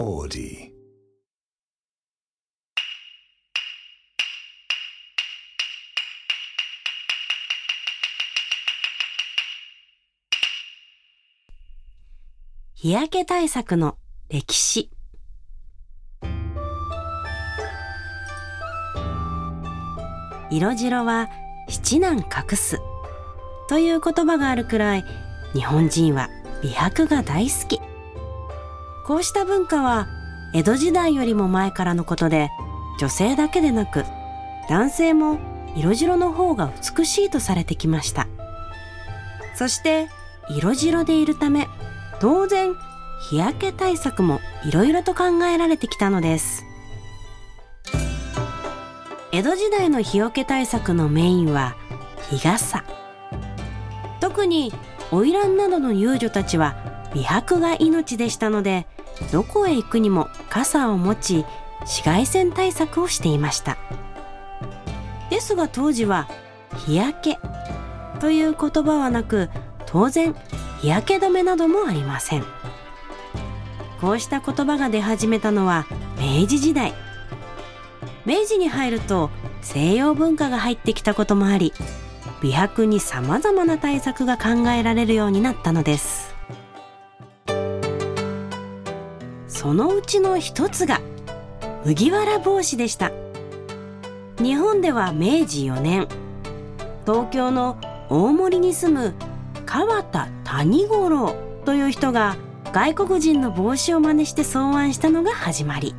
Audi. 日焼け対策の歴史。色白は七難隠す。という言葉があるくらい日本人は美白が大好き。こうした文化は江戸時代よりも前からのことで女性だけでなく男性も色白の方が美しいとされてきました。そして色白でいるため当然日焼け対策もいろいろと考えられてきたのです。江戸時代の日よけ対策のメインは日傘。特に花魁などの遊女たちは美白が命でしたのでどこへ行くにも傘を持ち紫外線対策をしていました。ですが当時は日焼けという言葉はなく当然日焼け止めなどもありません。こうした言葉が出始めたのは明治時代。明治に入ると西洋文化が入ってきたこともあり美白にさまざまな対策が考えられるようになったのです。そのうちの一つが麦わら帽子でした。日本では明治4年東京の大森に住む川田谷五郎という人が外国人の帽子を真似して草案したのが始まり。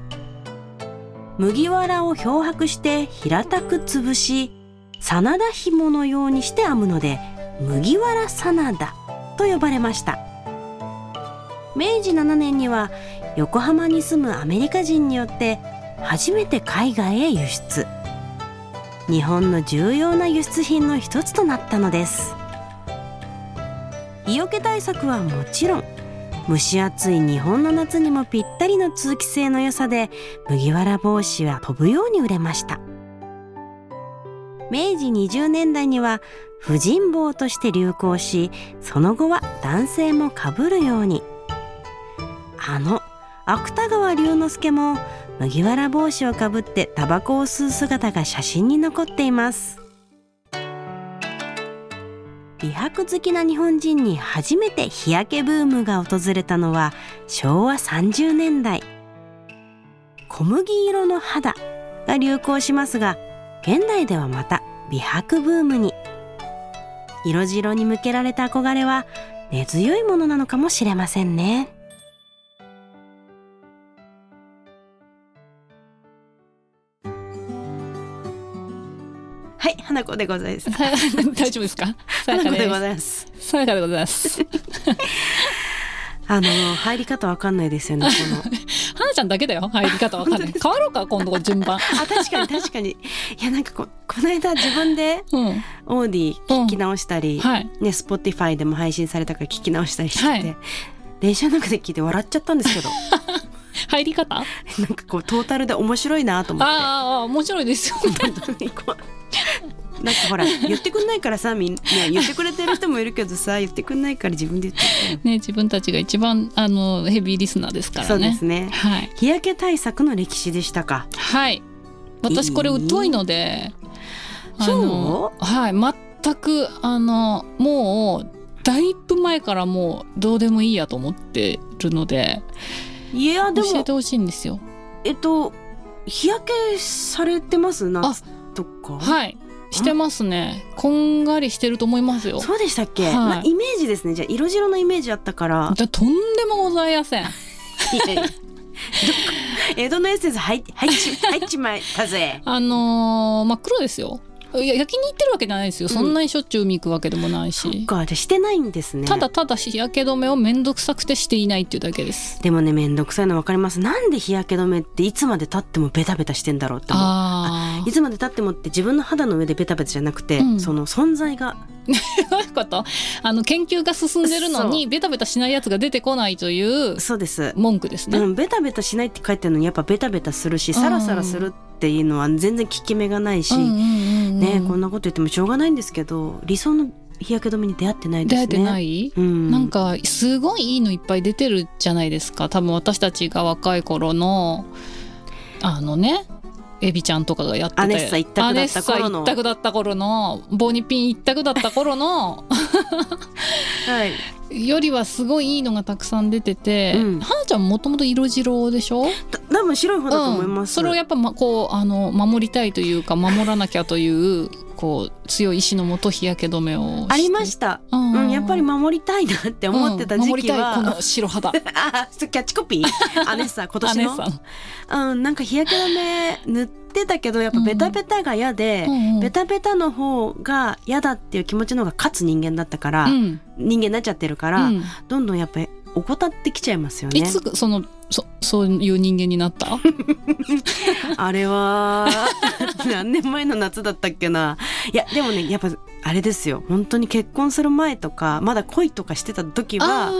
麦わらを漂白して平たく潰し真田紐のようにして編むので麦わら真田と呼ばれました。明治7年には横浜に住むアメリカ人によって初めて海外へ輸出日本の重要な輸出品の一つとなったのです。日よけ対策はもちろん蒸し暑い日本の夏にもぴったりの通気性の良さで麦わら帽子は飛ぶように売れました。明治20年代には婦人帽として流行しその後は男性もかぶるように。あの芥川龍之介も麦わら帽子をかぶってタバコを吸う姿が写真に残っています。美白好きな日本人に初めて日焼けブームが訪れたのは昭和30年代。小麦色の肌が流行しますが現代ではまた美白ブームに。色白に向けられた憧れは根強いものなのかもしれませんね。はい花子でございます。大丈夫ですか？さやかです。ざいます。さやかでございます。あの入り方わかんないですよねこの。花ちゃんだけだよ入り方わかんない。変わろうか今度順番。あ確かに確かに。いやなんかここの間自分でうん。オーディ聞き直したり、はい。ね Spotify でも配信されたから聞き直したりしてて、はい。電車の中で聞いて笑っちゃったんですけど。入り方？あなんかこうトータルで面白いなと思って。あ面白いですよ本当にこうなんかほら言ってくんないからさみんな言ってくれてる人もいるけどさ言ってくんないから自分で言ってね自分たちが一番あのヘビーリスナーですかたそうらねですね。はい。日焼け対策の歴史でしたか。はい。私これ疎いのであそのはい。全くあのもうだいぶ前からもうどうでもいいやと思ってるのでいやでも教えてほしいんですよ。えっと日焼けされてます？夏とか？はいしてますね。こんがりしてると思いますよ。そうでしたっけ、はい。まあイメージですね。じゃあ色白のイメージあったから。だとんでもございません。江戸のエッセンス入っ入っち入っちまったぜ。あのー真っ黒ですよいや焼きに行ってるわけじゃないですよ、うん。そんなにしょっちゅう海行くわけでもないそっしかじしてないんですね。ただただ日焼け止めをめんどくさくてしていないっていうだけです。でもねめんどくさいの分かります。なんで日焼け止めっていつまで経ってもベタベタしてんだろうって思う。あいつまで経ってもって自分の肌の上でベタベタじゃなくて、うん。その存在が。どういうこと？あの研究が進んでるのにベタベタしないやつが出てこないというそうです、文句ですね、うん、ベタベタしないって書いてるのにやっぱベタベタするしサラサラするっていうのは全然効き目がないし、うんうんうんうんねこんなこと言ってもしょうがないんですけど理想の日焼け止めに出会ってないですね。出会えてない、うん、なんかすごいいいのいっぱい出てるじゃないですか。多分私たちが若い頃のあのねエビちゃんとかがやってたアネッサ一択だった頃の。一択だった頃のボニピン一択だった頃の。はい。よりはすごいいいのがたくさん出てて、うん。はなちゃんもともと色白でしょ？た多分白い方だと思います、うん、それをやっぱ、ま、こうあの守りたいというか守らなきゃというこう強い意志のもと日焼け止めをありましした、た、うん。うん、やっぱり守りたいなって思ってた時期は、たいこの白肌。あキャッチコピー？アネッサ今年の？うん、なんか日焼け止め塗ってたけどやっぱベタベタが嫌で、うんうん。ベタベタの方が嫌だっていう気持ちの方が勝つ人間だったから、うん。人間になっちゃってるから、うん。どんどんやっぱり怠ってきちゃいますよね。いつそのそそういう人間になった？あれは 何年前の夏だったっけな？いやでもねやっぱあれですよ。本当に結婚する前とかまだ恋とかしてた時は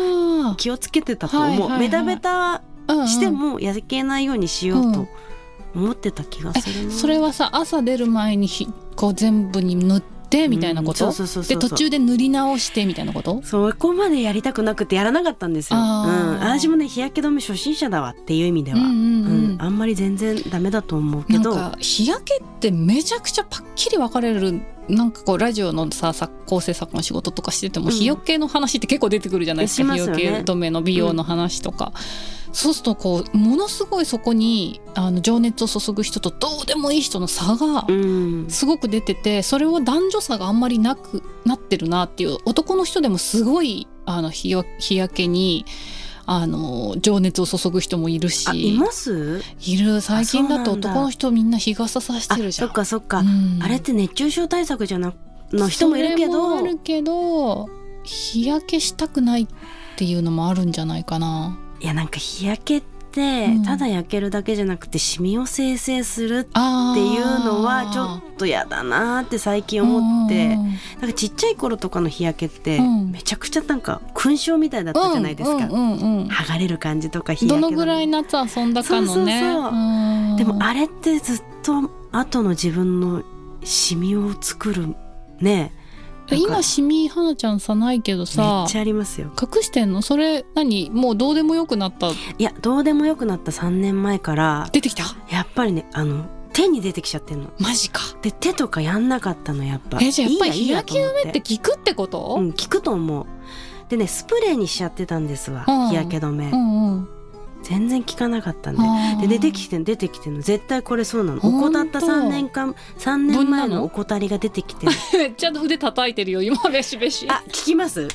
あ気をつけてたと思う、はいはいはいベタベターしても焼けないようにしようと思ってた気がするな、それはさ朝出る前にひこう全部に塗ってみたいなこと、で途中で塗り直してみたいなこと？そこまでやりたくなくてやらなかったんですよ。うん、私もね日焼け止め初心者だわっていう意味では、うんうんうん。あんまり全然ダメだと思うけど。なんか日焼けってめちゃくちゃパッキリ分かれるなんかこうラジオのさ作構成作の仕事とかしてても、うん。日よけの話って結構出てくるじゃないですか。すよね。日よけ止めの美容の話とか、そうするとこうものすごいそこにあの情熱を注ぐ人とどうでもいい人の差がうん、すごく出ててそれを男女差があんまりなくなってるなっていう男の人でもすごいあの日焼けにあの情熱を注ぐ人もいるし。あいます？いる。最近だと男の人みんな日傘さしてるじゃん。あそっかそっか、うん。あれって熱中症対策じゃなの人もいるけど。あるけど日焼けしたくないっていうのもあるんじゃないかな。いやなんか日焼けってうん。ただ焼けるだけじゃなくてシミを生成するっあていうのはちょっと嫌だなって最近思って、なんかちっちゃい頃とかの日焼けってうん。めちゃくちゃなんか勲章みたいだったじゃないですか、剥がれる感じとか日焼けどのぐらい夏遊んだかのね。でもあれってずっと後の自分のシミを作るね今シミ花ちゃんさないけどめさっちゃありますよ。隠してんの？それ何？もうどうでもよくなった？いやどうでもよくなった3年前から出てきた？やっぱりねあの手に出てきちゃってんの。マジか。で手とかやんなかったのやっぱ。えじゃあやっぱり日焼け止めって効くってこと、うん効くと思う。でねスプレーにしちゃってたんですわ、うん。日焼け止め、うんうん全然効かなかったんで。で出てきてん出てきてんの。絶対これそうなの。怠った3年間3年前の怠りが出てきて。ちゃ腕叩いてるよ今ベシベシあ聞きます。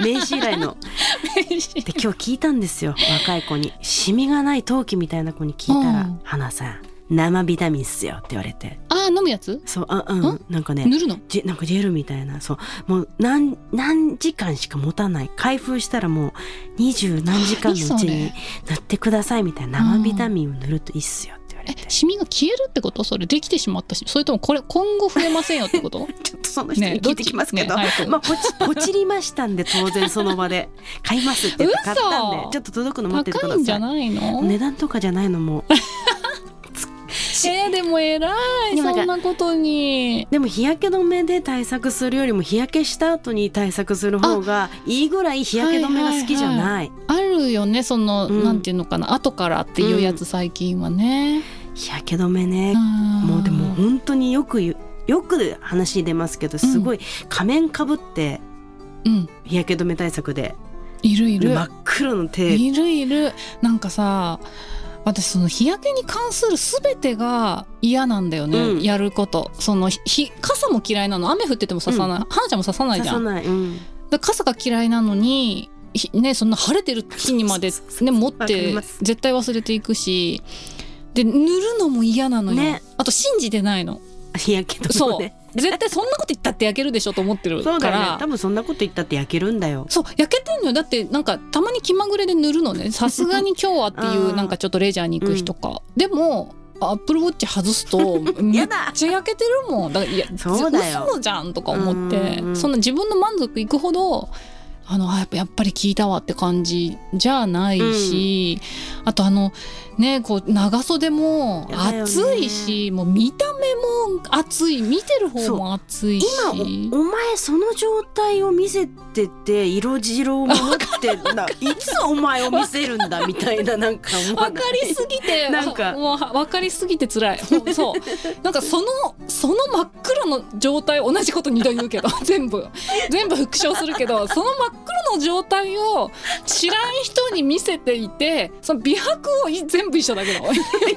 名刺以来の。で今日聞いたんですよ。若い子に。シミがない陶器みたいな子に聞いたらうん「花さん生ビタミンっすよ」って言われて飲むやつ？そうあうん。んなんかね塗るの？ジェなんかジェルみたいな。そう。もう何何時間しか持たない。開封したらもう二十何時間のうちにれ塗ってくださいみたいな。生ビタミンを塗るといいっすよって言われえて、シミが消えるってこと？それできてしまったしそれともこれ今後増えませんよってこと？ちょっとその人に聞いてきますけど、ね早く。まあポチポチりましたんで当然その場で。買いますって言って買ったんで。嘘。ちょっと届くの待っててください高いんじゃないの、値段とかじゃないのもえーでも偉いそんなことに。でも日焼け止めで対策するよりも日焼けした後に対策する方がいいぐらい日焼け止めが好きじゃない,、あるよねその、うん。なんていうのかな後からっていうやつ最近はね、日焼け止めね、ももうでも本当によくよく話に出ますけどすごい仮面かぶってうん。日焼け止め対策で。いるいる。真っ黒の手いるいる。なんかさ私その日焼けに関する全てが嫌なんだよね、うん。やること。そのひ傘も嫌いなの。雨降ってても刺さない、花ちゃんも刺さないじゃん。ない、うん、で傘が嫌いなのにひねそんな晴れてる日にまで ね持って絶対忘れていくし。で塗るのも嫌なのよ、ね。あと信じてないの。日焼け止そう。めね絶対そんなこと言ったって焼けるでしょと思ってるそうだよね。から多分そんなこと言ったって焼けるんだよ。そう焼けてんのよ。だってなんかたまに気まぐれで塗るのね。さすがに今日はってい あうー。なんかちょっとレジャーに行く日とか、でもアップルウォッチ外すと めっちゃ焼けてるもん。だからいやそうだよ。嘘じゃんとか思って。うんうん。そんな自分の満足いくほどあのあやっぱり聞いたわって感じじゃないし、あとあのねこう長袖も暑いし、もう見た目も暑い見てる方も暑いし。今おお前その状態を見せてて色白を守ってな いつお前を見せるんだみたいななんか分かりすぎてなんか。もう分かりすぎて辛い。そう。なんかそのその真っ黒の状態同じこと二度言うけど 全部。全部復唱するけどその真っ黒の状態を知らん人に見せていてその美白をい全部一緒だけど。い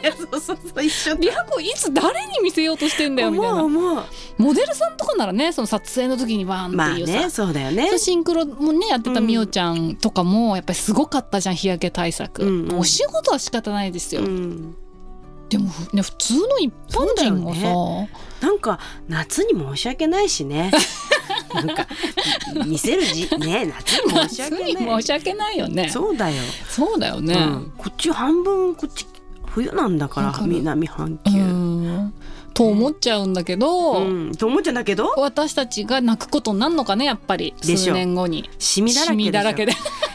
やそうそうそう一緒美白をいつ誰に見せようとしてんだよみたいな。モデルさんとかならねその撮影の時にバーンまあっていうさ、ねそうだよね。シンクロもねやってたうんみおちゃんとかもやっぱりすごかったじゃん日焼け対策、うんうん。お仕事は仕方ないですよ、うん。でもね普通の一般人がさ、そうなんか夏に申し訳ないしね なんか見せるじね夏に申し訳ない。申し訳ないよね。そうそうだよ、だよね、うん、こっち半分こっち冬なんだから南半う球、ん。と思っちゃうんだけど、うん、と思っちゃうんだけど私たちが泣くことになるのかねやっぱり。でしょ。数年後に。シミだらけシでしょ。ミだらけで。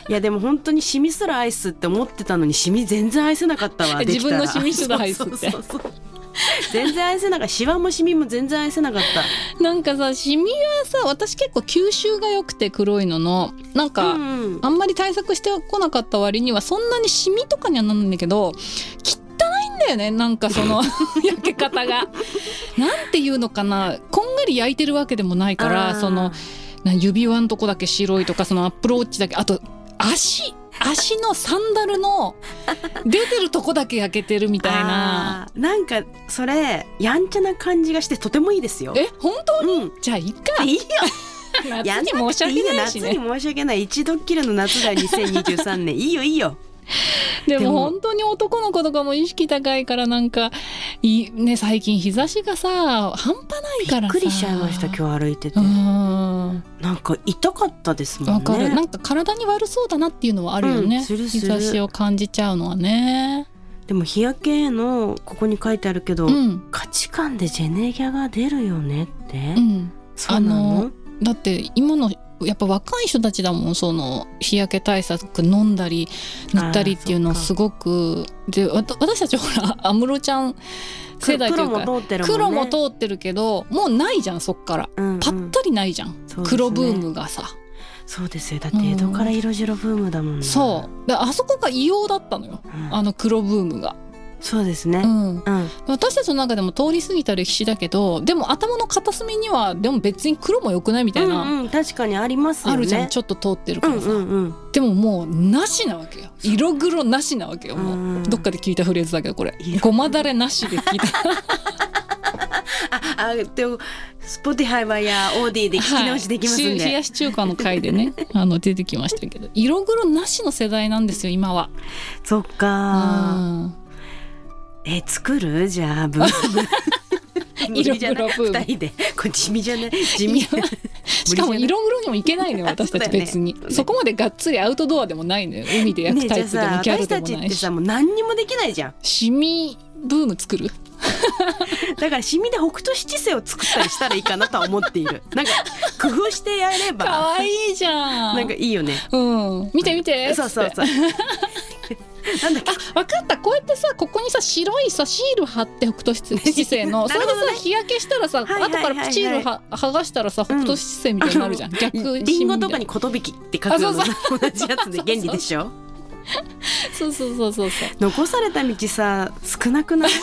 いやでも本当にシミすら愛すって思ってたのにシミ全然愛せなかったわ 自分のシミすら愛すって。そうそうそうそう 全然愛せなかった。シワもシミも全然愛せなかった。なんかさシミはさ私結構吸収が良くて黒いののなんか、うんうん。あんまり対策してこなかった割にはそんなにシミとかにはなんないんだけど汚いんだよねなんかその 焼け方が。なんていうのかなこんがり焼いてるわけでもないかあらー。そのな指輪のとこだけ白いとかそのアップルウォッチだけあと足足のサンダルの出てるとこだけ焼けてるみたいな。なんかそれやんちゃな感じがしてとてもいいですよ。え本当うん。じゃあいいか。いいよ。夏に申し訳ないしね。夏に申し訳ない。一度っきりの夏だよ。2023年いいよいいよでも本当に男の子とかも意識高いからなんかいね最近日差しがさ半端ないびからさ。っくりしちゃいました今日歩いてて。うん。なんか痛かったですもんね。わかる、なんか体に悪そうだなっていうのはあるよね、うん日る差しを感じちゃうのはね。でも日焼けのここに書いてあるけど、うん。価値観でジェネギャが出るよねって、うん。そうなの？あのだって今のやっぱ若い人たちだもんその日焼け対策飲んだり塗ったりっていうのすごくでわた私たちほら 安室ちゃん世代というか黒も通ってるもんね。黒も通ってるけどもうないじゃんそっから。うんうん。ぱったりないじゃん、ね。黒ブームがさ。そうですよ。だって江戸から色白ブームだもんね、そう。であそこが異様だったのよ。うん。あの黒ブームが、そうですね。うん、うん、私たちの中でも通り過ぎた歴史だけどでも頭の片隅にはでも別に黒も良くないみたいな、うんうん。確かにありますよね。あるじゃん。ちょっと通ってるうんからさ、うんうんでももうなしなわけよ。色黒なしなわけよもう、うんどっかで聞いたフレーズだけどこれ。色ごまだれなしで聞いた。あでスポティハイはやオーディで聞き直しできますんで、はい、冷やし中華の回でね あの出てきましたけど。色黒なしの世代なんですよ今は。そっかうんえ作る？じゃあブーム。色じゃない黒ブー人でこれ地味じゃない？地味。しかも色黒にもいけないのよ私たち別に。そ,、こまでがっつりアウトドアでもないのよ。海で焼くねタイプでもギャルで私たちっもないし。てさもう何にもできないじゃん。シミブーム作る？だからシミで北斗七星を作ったりしたらいいかなとは思っている。なんか工夫してやれば。可愛いじゃん。なんかいいよね。うん。見て見て。そうそうそう なんだっけ？分かった。こうやってさここにさ白いさシール貼って北斗七星の それでさ日焼けしたらさ後からシールは剥がしたらさ北斗七星みたいになるじゃん、逆シミリンゴとかに寿って書くのと同じやつで原理でしょ？そうそうそうそうそう残された道さ少なくない？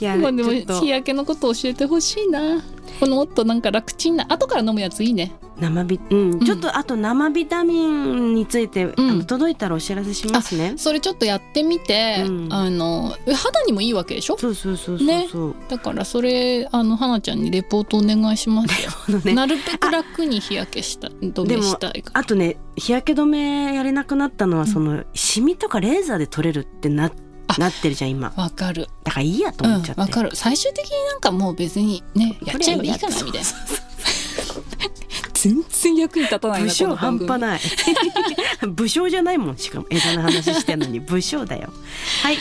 いやまあでも日焼けのこと教えてほしいな。このもっとなんか楽ちんな後から飲むやついいね生ビうん、ちょっとあと生ビタミンについて、ん。あの届いたらお知らせしますね。それちょっとやってみて、うん。あの肌にもいいわけでしょ？そうそうそうそうねそう、だからそれあの花ちゃんにレポートお願いしますよ。ね。なるべく楽に日焼けした止めしたい。からあとね日焼け止めやれなくなったのは、そのシミとかレーザーで取れるってななってるじゃん今。わかる。だからいいやとうん思っちゃって、わかる。最終的になんかもう別にねやっちゃえばいいかなみたいな全然役に立たないな武将半端ない。武将じゃないもんしかも枝の話してんのに。武将だよ。はい。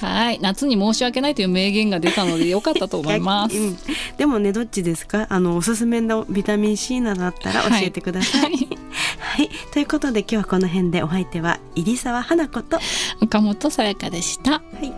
はい。夏に申し訳ないという名言が出たので良かったと思います。うん。でもねどっちですか？あのおすすめのビタミン C などあったら教えてください、はい。はい、ということで今日はこの辺でお相手は入澤花子と、は岡本さやかでした。い、